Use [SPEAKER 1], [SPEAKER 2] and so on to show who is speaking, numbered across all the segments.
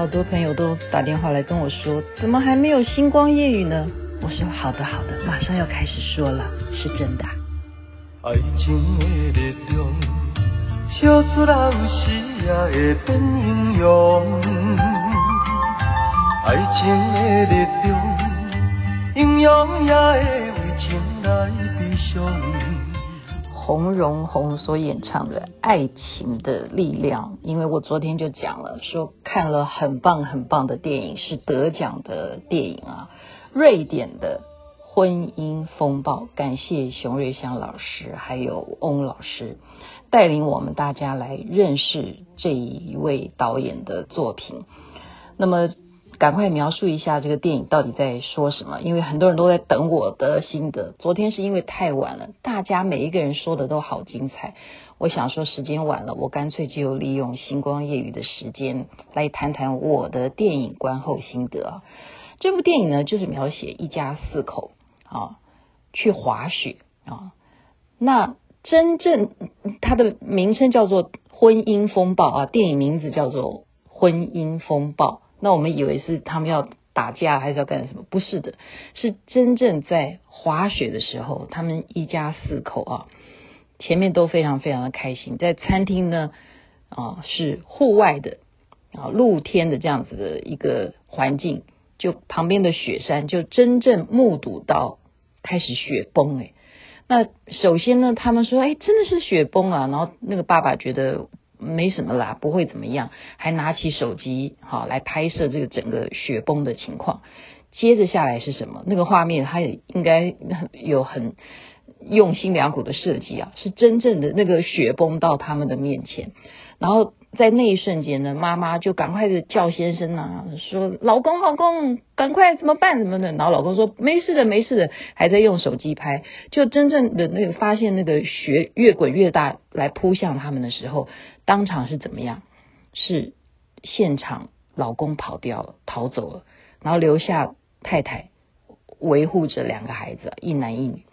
[SPEAKER 1] 好多朋友都打电话来跟我说，怎么还没有星光夜雨呢？我说好的好的，马上要开始说了，是真的。爱情的力量，笑出来有时也会变英雄。爱情的力量，英雄也会为情来悲伤。洪荣宏所演唱的《爱情的力量》，因为我昨天就讲了，说看了很棒很棒的电影，是得奖的电影啊，瑞典的《婚姻风暴》。感谢熊瑞香老师还有翁老师带领我们大家来认识这一位导演的作品。那么。赶快描述一下这个电影到底在说什么，因为很多人都在等我的心得。昨天是因为太晚了，大家每一个人说的都好精彩。我想说时间晚了，我干脆就利用星光夜雨的时间来谈谈我的电影观后心得。这部电影呢，就是描写一家四口啊去滑雪啊。那真正它的名称叫做《婚姻风暴》啊，电影名字叫做《婚姻风暴》。那我们以为是他们要打架还是要干什么？不是的，是真正在滑雪的时候，他们一家四口啊，前面都非常非常的开心。在餐厅呢，啊是户外的啊露天的这样子的一个环境，就旁边的雪山就真正目睹到开始雪崩诶。那首先呢，他们说哎真的是雪崩啊，然后那个爸爸觉得。没什么啦，不会怎么样，还拿起手机好来拍摄这个整个雪崩的情况。接着下来是什么？那个画面他也应该有很用心良苦的设计啊，是真正的那个雪崩到他们的面前，然后。在那一瞬间呢，妈妈就赶快的叫先生啊，说：“老公，老公，赶快怎么办？什么的？”然后老公说：“没事的，没事的。”还在用手机拍。就真正的那个发现，那个雪越滚越大，来扑向他们的时候，当场是怎么样？是现场老公跑掉了，逃走了，然后留下太太维护着两个孩子，一男一女。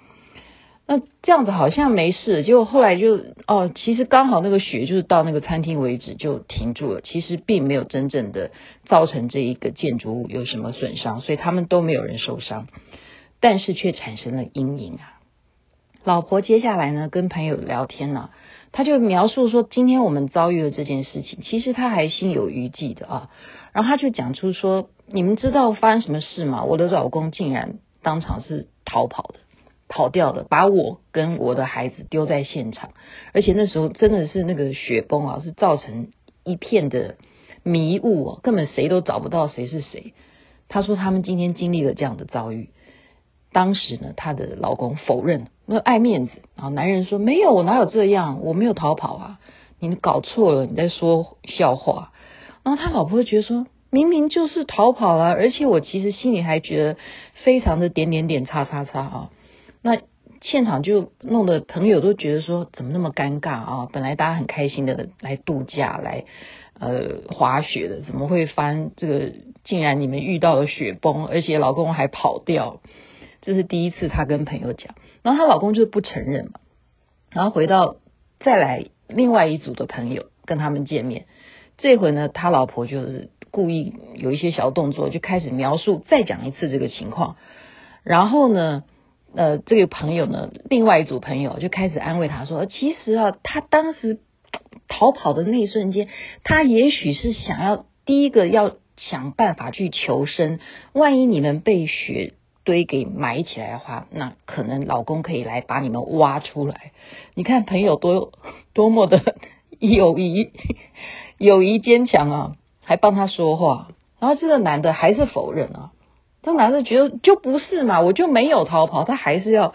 [SPEAKER 1] 那这样子好像没事，结果后来就哦，其实刚好那个雪就是到那个餐厅为止就停住了，其实并没有真正的造成这一个建筑物有什么损伤，所以他们都没有人受伤，但是却产生了阴影啊。老婆接下来呢跟朋友聊天呢、啊，他就描述说今天我们遭遇了这件事情，其实他还心有余悸的啊，然后他就讲出说，你们知道发生什么事吗？我的老公竟然当场是逃跑的。跑掉的，把我跟我的孩子丢在现场，而且那时候真的是那个雪崩啊，是造成一片的迷雾哦，根本谁都找不到谁是谁。他说他们今天经历了这样的遭遇，当时呢，他的老公否认，那爱面子，然后男人说没有，我哪有这样，我没有逃跑啊，你搞错了，你在说笑话。然后他老婆会觉得说，明明就是逃跑了，而且我其实心里还觉得非常的点点点叉叉叉啊。那现场就弄得朋友都觉得说，怎么那么尴尬啊？本来大家很开心的来度假来呃滑雪的，怎么会翻这个？竟然你们遇到了雪崩，而且老公还跑掉，这是第一次她跟朋友讲。然后她老公就不承认嘛。然后回到再来另外一组的朋友跟他们见面，这回呢，他老婆就是故意有一些小动作，就开始描述再讲一次这个情况。然后呢，呃，这个朋友呢，另外一组朋友就开始安慰他说：“其实啊，他当时逃跑的那一瞬间，他也许是想要第一个要想办法去求生。万一你们被雪堆给埋起来的话，那可能老公可以来把你们挖出来。你看朋友多多么的友谊，友谊坚强啊，还帮他说话。然后这个男的还是否认啊。”这男的觉得就不是嘛，我就没有逃跑，他还是要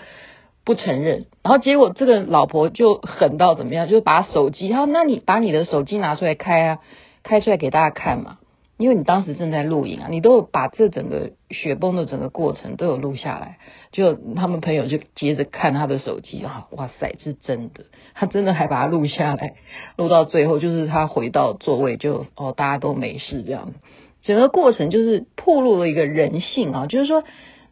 [SPEAKER 1] 不承认。然后结果这个老婆就狠到怎么样，就是把手机，他说那你把你的手机拿出来开啊，开出来给大家看嘛，因为你当时正在录影啊，你都有把这整个雪崩的整个过程都有录下来。就他们朋友就接着看他的手机啊，哇塞，是真的，他真的还把它录下来，录到最后就是他回到座位就哦，大家都没事这样。整个过程就是暴露了一个人性啊，就是说，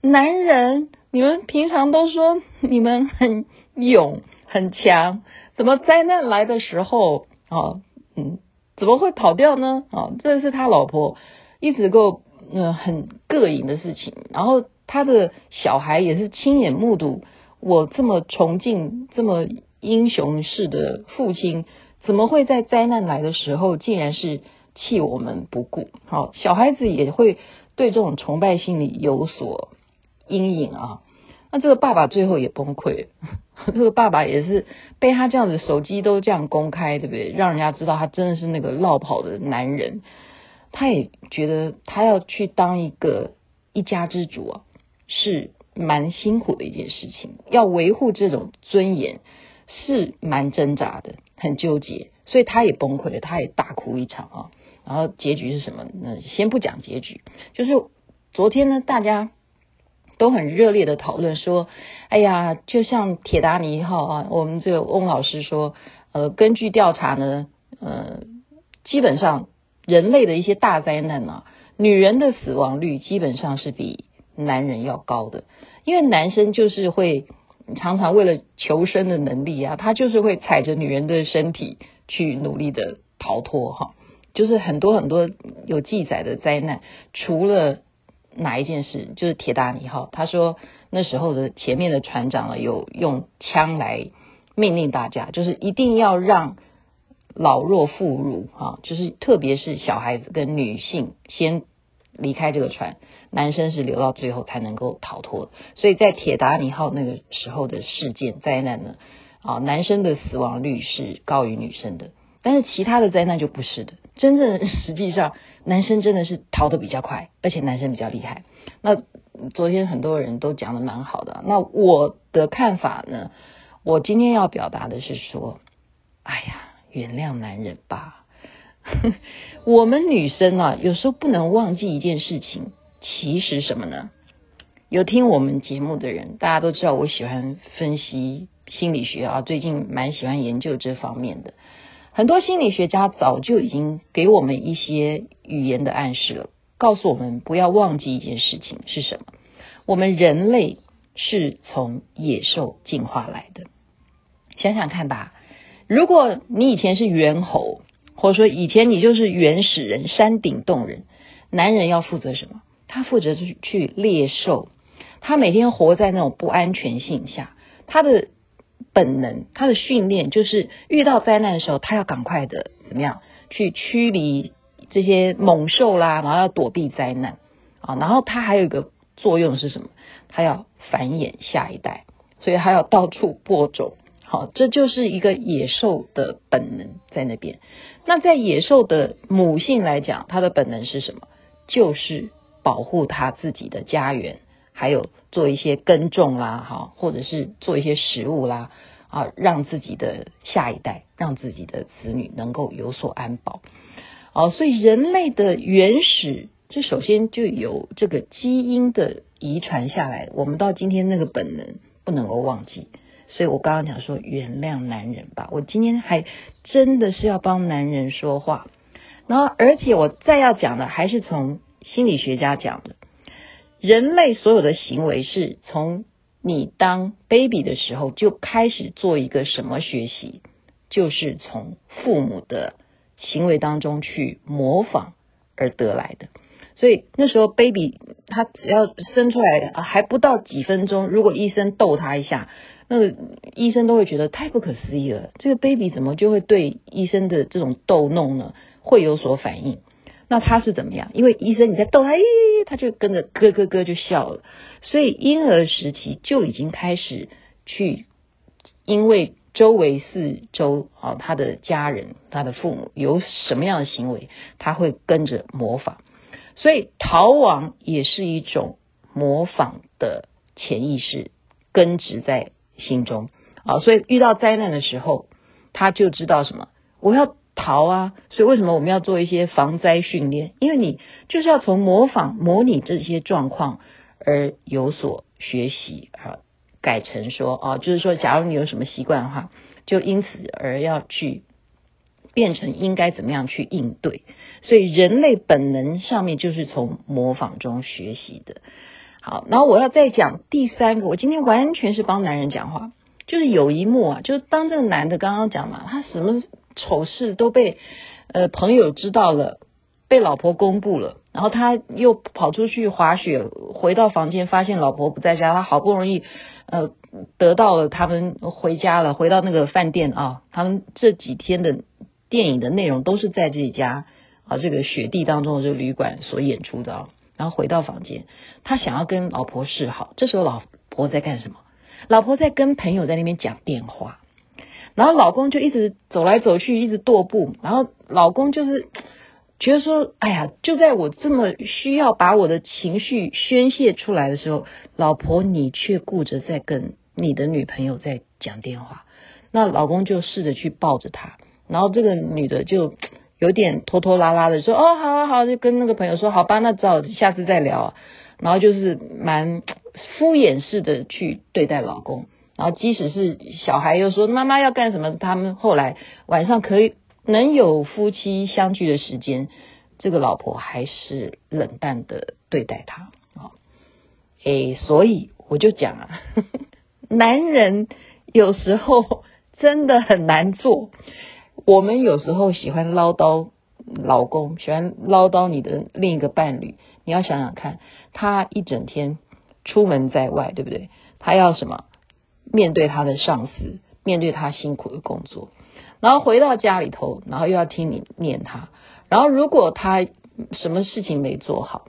[SPEAKER 1] 男人，你们平常都说你们很勇很强，怎么灾难来的时候啊，嗯，怎么会跑掉呢？啊，这是他老婆一直够嗯很膈应的事情。然后他的小孩也是亲眼目睹我这么崇敬、这么英雄式的父亲，怎么会在灾难来的时候，竟然是弃我们不顾？好，小孩子也会对这种崇拜心理有所阴影啊。那这个爸爸最后也崩溃了，这个爸爸也是被他这样子，手机都这样公开，对不对？让人家知道他真的是那个落跑的男人。他也觉得他要去当一个一家之主啊，是蛮辛苦的一件事情。要维护这种尊严是蛮挣扎的，很纠结，所以他也崩溃了，他也大哭一场啊。然后结局是什么？那先不讲结局，就是昨天呢，大家。都很热烈的讨论说，哎呀，就像铁达尼号啊，我们这个翁老师说，呃，根据调查呢，呃，基本上人类的一些大灾难啊，女人的死亡率基本上是比男人要高的，因为男生就是会常常为了求生的能力啊，他就是会踩着女人的身体去努力的逃脱哈，就是很多很多有记载的灾难，除了。哪一件事？就是铁达尼号。他说那时候的前面的船长有用枪来命令大家，就是一定要让老弱妇孺啊，就是特别是小孩子跟女性先离开这个船，男生是留到最后才能够逃脱。所以在铁达尼号那个时候的事件灾难呢，啊，男生的死亡率是高于女生的，但是其他的灾难就不是的。真正实际上。男生真的是逃得比较快，而且男生比较厉害。那昨天很多人都讲得蛮好的。那我的看法呢？我今天要表达的是说，哎呀，原谅男人吧。我们女生啊，有时候不能忘记一件事情，其实什么呢？有听我们节目的人，大家都知道我喜欢分析心理学啊，最近蛮喜欢研究这方面的。很多心理学家早就已经给我们一些语言的暗示了，告诉我们不要忘记一件事情是什么？我们人类是从野兽进化来的。想想看吧，如果你以前是猿猴，或者说以前你就是原始人、山顶洞人，男人要负责什么？他负责去去猎兽，他每天活在那种不安全性下，他的。本能，他的训练就是遇到灾难的时候，他要赶快的怎么样去驱离这些猛兽啦，然后要躲避灾难啊。然后他还有一个作用是什么？他要繁衍下一代，所以他要到处播种。好，这就是一个野兽的本能在那边。那在野兽的母性来讲，它的本能是什么？就是保护它自己的家园。还有做一些耕种啦，哈，或者是做一些食物啦，啊，让自己的下一代，让自己的子女能够有所安保。哦，所以人类的原始，就首先就有这个基因的遗传下来，我们到今天那个本能不能够忘记。所以我刚刚讲说原谅男人吧，我今天还真的是要帮男人说话。然后，而且我再要讲的还是从心理学家讲的。人类所有的行为是从你当 baby 的时候就开始做一个什么学习？就是从父母的行为当中去模仿而得来的。所以那时候 baby 他只要生出来啊，还不到几分钟，如果医生逗他一下，那个医生都会觉得太不可思议了。这个 baby 怎么就会对医生的这种逗弄呢？会有所反应？那他是怎么样？因为医生你在逗他，咦，他就跟着咯咯咯就笑了。所以婴儿时期就已经开始去，因为周围四周啊，他的家人、他的父母有什么样的行为，他会跟着模仿。所以逃亡也是一种模仿的潜意识根植在心中啊。所以遇到灾难的时候，他就知道什么，我要。逃啊！所以为什么我们要做一些防灾训练？因为你就是要从模仿、模拟这些状况而有所学习啊，改成说啊，就是说，假如你有什么习惯的话，就因此而要去变成应该怎么样去应对。所以人类本能上面就是从模仿中学习的。好，然后我要再讲第三个，我今天完全是帮男人讲话，就是有一幕啊，就是当这个男的刚刚讲嘛，他什么？丑事都被呃朋友知道了，被老婆公布了，然后他又跑出去滑雪，回到房间发现老婆不在家，他好不容易呃得到了他们回家了，回到那个饭店啊，他们这几天的电影的内容都是在这家啊这个雪地当中的这个旅馆所演出的啊，然后回到房间，他想要跟老婆示好，这时候老婆在干什么？老婆在跟朋友在那边讲电话。然后老公就一直走来走去，一直踱步。然后老公就是 觉得说：“哎呀，就在我这么需要把我的情绪宣泄出来的时候，老婆你却顾着在跟你的女朋友在讲电话。”那老公就试着去抱着她，然后这个女的就有点拖拖拉拉的说：“哦，好好好，就跟那个朋友说，好吧，那只好下次再聊。”然后就是蛮 敷衍式的去对待老公。然后，即使是小孩又说妈妈要干什么，他们后来晚上可以能有夫妻相聚的时间，这个老婆还是冷淡的对待他啊。诶，所以我就讲啊，男人有时候真的很难做。我们有时候喜欢唠叨老公，喜欢唠叨你的另一个伴侣，你要想想看，他一整天出门在外，对不对？他要什么？面对他的上司，面对他辛苦的工作，然后回到家里头，然后又要听你念他，然后如果他什么事情没做好，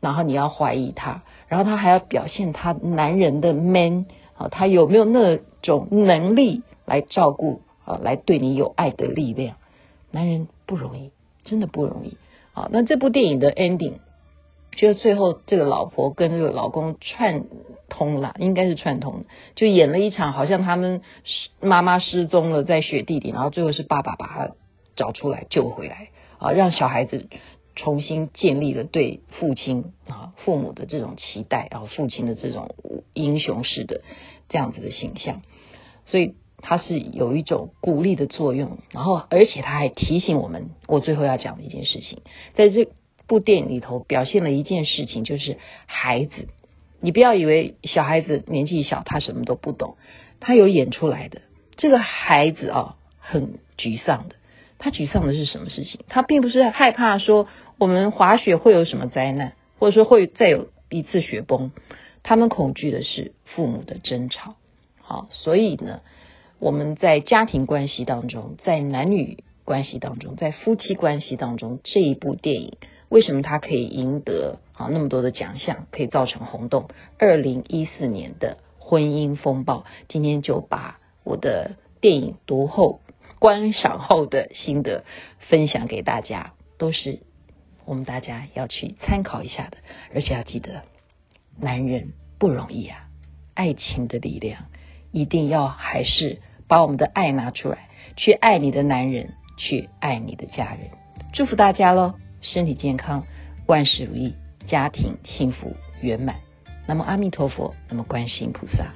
[SPEAKER 1] 然后你要怀疑他，然后他还要表现他男人的 man 啊，他有没有那种能力来照顾啊，来对你有爱的力量？男人不容易，真的不容易啊。那这部电影的 ending。就最后这个老婆跟这个老公串通了，应该是串通，就演了一场好像他们妈妈失踪了在雪地里，然后最后是爸爸把他找出来救回来啊，让小孩子重新建立了对父亲啊父母的这种期待啊，父亲的这种英雄式的这样子的形象，所以他是有一种鼓励的作用，然后而且他还提醒我们，我最后要讲的一件事情，在这。部电影里头表现了一件事情，就是孩子，你不要以为小孩子年纪小，他什么都不懂，他有演出来的。这个孩子啊，很沮丧的。他沮丧的是什么事情？他并不是害怕说我们滑雪会有什么灾难，或者说会再有一次雪崩。他们恐惧的是父母的争吵。好，所以呢，我们在家庭关系当中，在男女关系当中，在夫妻关系当中，这一部电影。为什么他可以赢得啊那么多的奖项，可以造成轰动？二零一四年的婚姻风暴，今天就把我的电影读后观赏后的心得分享给大家，都是我们大家要去参考一下的。而且要记得，男人不容易啊，爱情的力量一定要还是把我们的爱拿出来，去爱你的男人，去爱你的家人。祝福大家喽！身体健康，万事如意，家庭幸福圆满。那么阿弥陀佛，那么观世音菩萨。